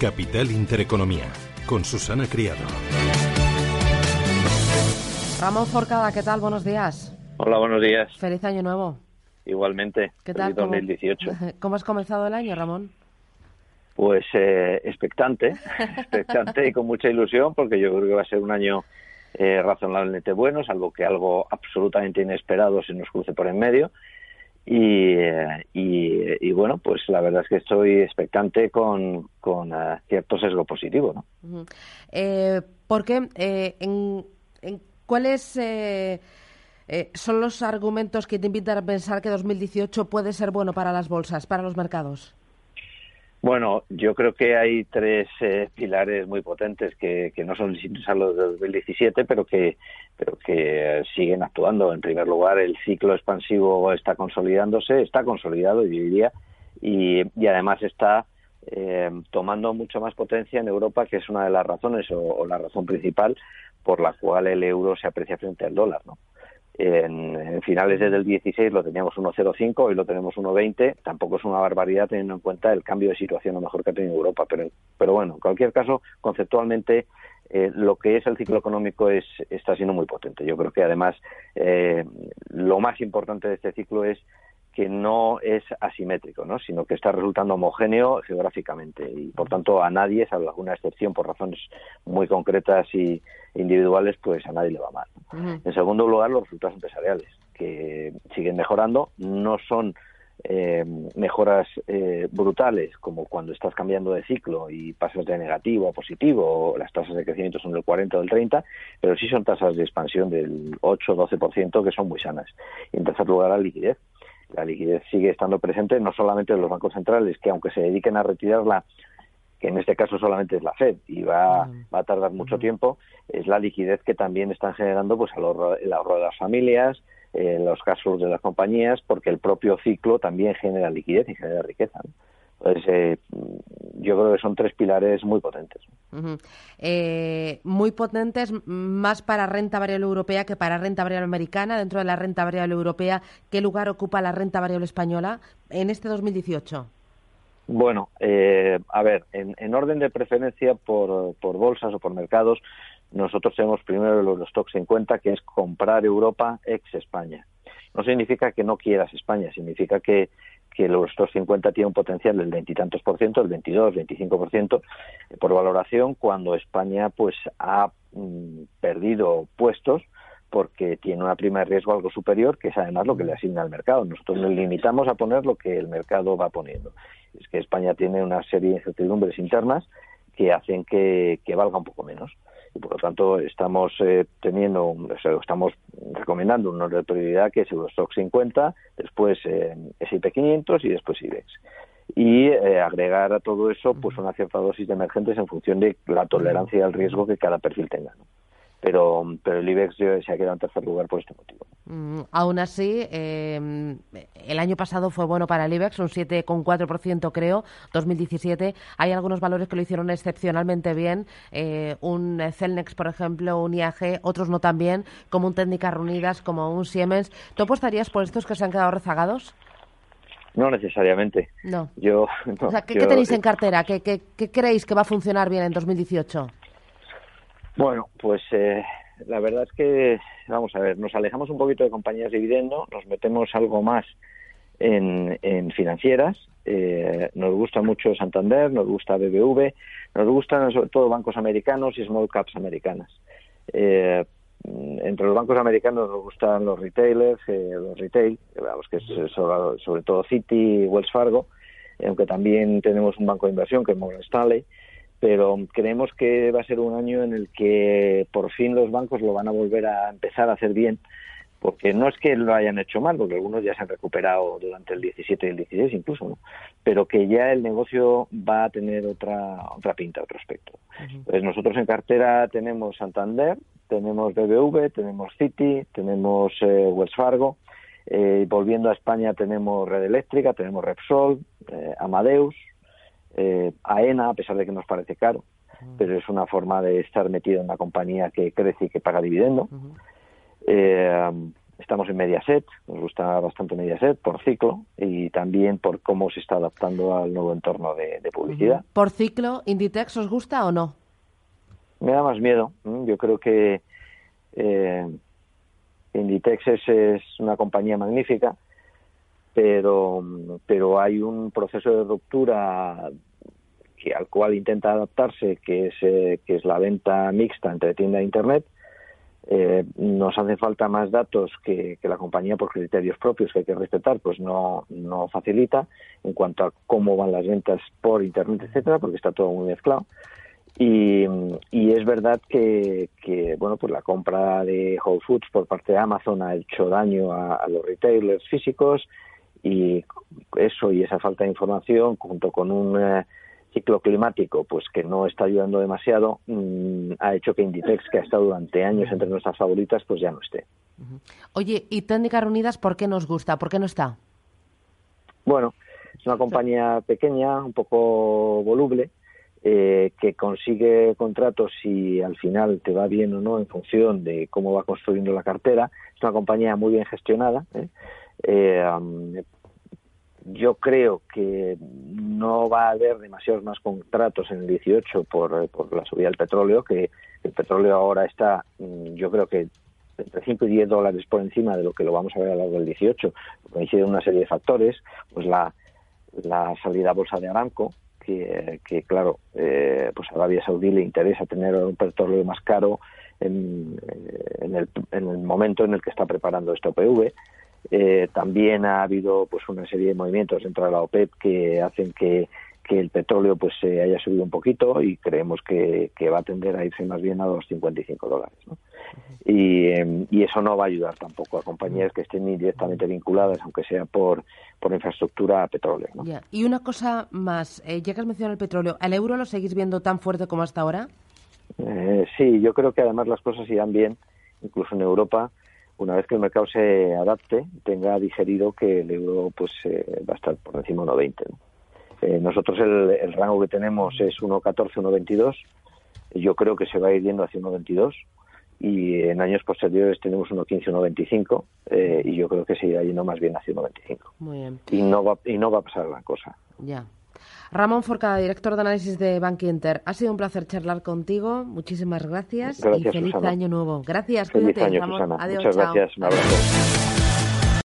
Capital Intereconomía, con Susana Criado. Ramón Forcada, ¿qué tal? Buenos días. Hola, buenos días. Feliz año nuevo. Igualmente. ¿Qué tal? Feliz 2018. ¿Cómo, ¿Cómo has comenzado el año, Ramón? Pues eh, expectante, expectante y con mucha ilusión, porque yo creo que va a ser un año eh, razonablemente bueno, salvo que algo absolutamente inesperado se nos cruce por en medio. Y, eh, y, y, bueno, pues la verdad es que estoy expectante con, con uh, cierto sesgo positivo. ¿no? Eh, ¿Por qué? Eh, en, en, ¿Cuáles eh, son los argumentos que te invitan a pensar que 2018 puede ser bueno para las bolsas, para los mercados? Bueno, yo creo que hay tres eh, pilares muy potentes que, no son a los de 2017, pero que, pero que siguen actuando. En primer lugar, el ciclo expansivo está consolidándose, está consolidado, yo diría, y, y además está eh, tomando mucho más potencia en Europa, que es una de las razones o, o, la razón principal por la cual el euro se aprecia frente al dólar, ¿no? En, finales del 16 lo teníamos 1,05, hoy lo tenemos 1,20. Tampoco es una barbaridad teniendo en cuenta el cambio de situación a lo mejor que ha tenido Europa. Pero, pero bueno, en cualquier caso, conceptualmente, eh, lo que es el ciclo económico es, está siendo muy potente. Yo creo que además eh, lo más importante de este ciclo es que no es asimétrico, ¿no? sino que está resultando homogéneo geográficamente y por tanto a nadie, salvo alguna excepción por razones muy concretas y individuales, pues a nadie le va mal. Uh -huh. En segundo lugar, los resultados empresariales, que siguen mejorando, no son eh, mejoras eh, brutales como cuando estás cambiando de ciclo y pasas de negativo a positivo, o las tasas de crecimiento son del 40 o del 30, pero sí son tasas de expansión del 8-12% que son muy sanas. Y en tercer lugar, la liquidez la liquidez sigue estando presente no solamente en los bancos centrales, que aunque se dediquen a retirarla, que en este caso solamente es la Fed y va, va a tardar mucho tiempo, es la liquidez que también están generando pues el ahorro, el ahorro de las familias, eh, los casos de las compañías, porque el propio ciclo también genera liquidez y genera riqueza. ¿no? Eh, yo creo que son tres pilares muy potentes. Uh -huh. eh, muy potentes, más para renta variable europea que para renta variable americana. Dentro de la renta variable europea, ¿qué lugar ocupa la renta variable española en este 2018? Bueno, eh, a ver, en, en, orden de preferencia por, por bolsas o por mercados, nosotros tenemos primero los, los stocks en cuenta, que es comprar Europa ex España. No significa que no quieras España, significa que que los 250 tiene un potencial del veintitantos por ciento, el 22, 25 por ciento por valoración, cuando España pues ha mm, perdido puestos porque tiene una prima de riesgo algo superior, que es además lo que le asigna al mercado. Nosotros nos limitamos a poner lo que el mercado va poniendo. Es que España tiene una serie de incertidumbres internas que hacen que, que valga un poco menos y por lo tanto estamos eh, teniendo, o sea, estamos recomendando un orden de prioridad que es Eurostock 50, después eh, S&P 500 y después IBEX. Y eh, agregar a todo eso pues una cierta dosis de emergentes en función de la tolerancia al riesgo que cada perfil tenga. ¿no? Pero, pero el IBEX se ha quedado en tercer lugar por este motivo. Mm, aún así, eh, el año pasado fue bueno para el IBEX, un 7,4% creo, 2017. Hay algunos valores que lo hicieron excepcionalmente bien, eh, un Celnex, por ejemplo, un IAG, otros no tan bien, como un Técnicas Reunidas, como un Siemens. ¿Tú apostarías por estos que se han quedado rezagados? No necesariamente. No. Yo, no, o sea, ¿qué, yo, ¿qué tenéis en cartera? ¿Qué, ¿Qué, qué, creéis que va a funcionar bien en 2018? Bueno, pues eh, la verdad es que, vamos a ver, nos alejamos un poquito de compañías de dividendo, nos metemos algo más en, financieras, eh, nos gusta mucho Santander, nos gusta BBV, nos gustan sobre todo bancos americanos y small caps americanas. Eh, entre los bancos americanos nos gustan los retailers, eh, los retail, vamos, que es sobre, sobre todo Citi Wells Fargo, aunque también tenemos un banco de inversión que es Morgan Stanley pero creemos que va a ser un año en el que por fin los bancos lo van a volver a empezar a hacer bien porque no es que lo hayan hecho mal, porque algunos ya se han recuperado durante el 17 y el 16 incluso, ¿no? pero que ya el negocio va a tener otra otra pinta, otro aspecto. Entonces nosotros en cartera tenemos Santander, tenemos BBV, tenemos Citi, tenemos eh, Wells Fargo, eh, volviendo a España tenemos Red Eléctrica, tenemos Repsol, eh, Amadeus, AENA, a pesar de que nos parece caro, pero es una forma de estar metido en una compañía que crece y que paga dividendo. Eh, estamos en Mediaset, nos gusta bastante Mediaset por ciclo y también por cómo se está adaptando al nuevo entorno de, publicidad. ¿Por ciclo, Inditex os gusta o no? Me da más miedo. Yo creo que eh, Inditex es, una compañía magnífica, pero, pero hay un proceso de ruptura que al cual intenta adaptarse, que es, eh, que es la venta mixta entre tienda e Internet, eh, nos hace falta más datos que, la compañía por criterios propios que hay que respetar, pues no, no facilita en cuanto a cómo van las ventas por internet, etcétera, porque está todo muy mezclado. Y, es verdad que, bueno pues la compra de Whole Foods por parte de Amazon ha hecho daño a los retailers físicos y eso y esa falta de información junto con un eh, ciclo climático, pues que no está ayudando demasiado, mm, ha hecho que Inditex, que ha estado durante años entre nuestras favoritas, pues ya no esté. Oye, ¿y Técnicas Reunidas por qué nos gusta? ¿Por qué no está? Bueno, es una compañía pequeña, un poco voluble, eh, que consigue contratos y al final te va bien o no en función de cómo va construyendo la cartera. Es una compañía muy bien gestionada. ¿eh? Eh, yo creo que no va a haber demasiados más contratos en el 18 por, por la subida del petróleo, que el petróleo ahora está, mm, yo creo que entre 5 y 10 dólares por encima de lo que lo vamos a ver a lo largo del 18, coincide una serie de factores, pues la, salida a bolsa de Aramco, que, claro, eh, pues a Arabia Saudí le interesa tener un petróleo más caro en, en, el, en el momento en el que está preparando este OPV, eh, también ha habido pues una serie de movimientos dentro de la OPEP que hacen que, el petróleo pues se haya subido un poquito y creemos que, va a tender a irse más bien a los 55 dólares. Em, y, eso no va a ayudar tampoco a compañías que estén directamente vinculadas, aunque sea por, por infraestructura a petróleo. Y una cosa más, eh, ya que has mencionado el petróleo, ¿al euro lo seguís viendo tan fuerte como hasta ahora? Eh, sí, yo creo que además las cosas irán bien, incluso en Europa una vez que el mercado se adapte, tenga digerido que el euro pues eh, va a estar por encima de 1,20. Eh, nosotros el, rango que tenemos es 1,14, 1,22. Yo creo que se va a ir yendo hacia 1,22 y en años posteriores tenemos 1,15, 1,25 eh, y yo creo que se irá yendo más bien hacia 1,25. Muy bien. Y no va, y no va a pasar gran cosa. Ya. Ramón Forcada, director de análisis de Bank Inter. Ha sido un placer charlar contigo. Muchísimas gracias, y feliz año nuevo. Gracias, feliz Año, Adiós, Muchas gracias. Un abrazo.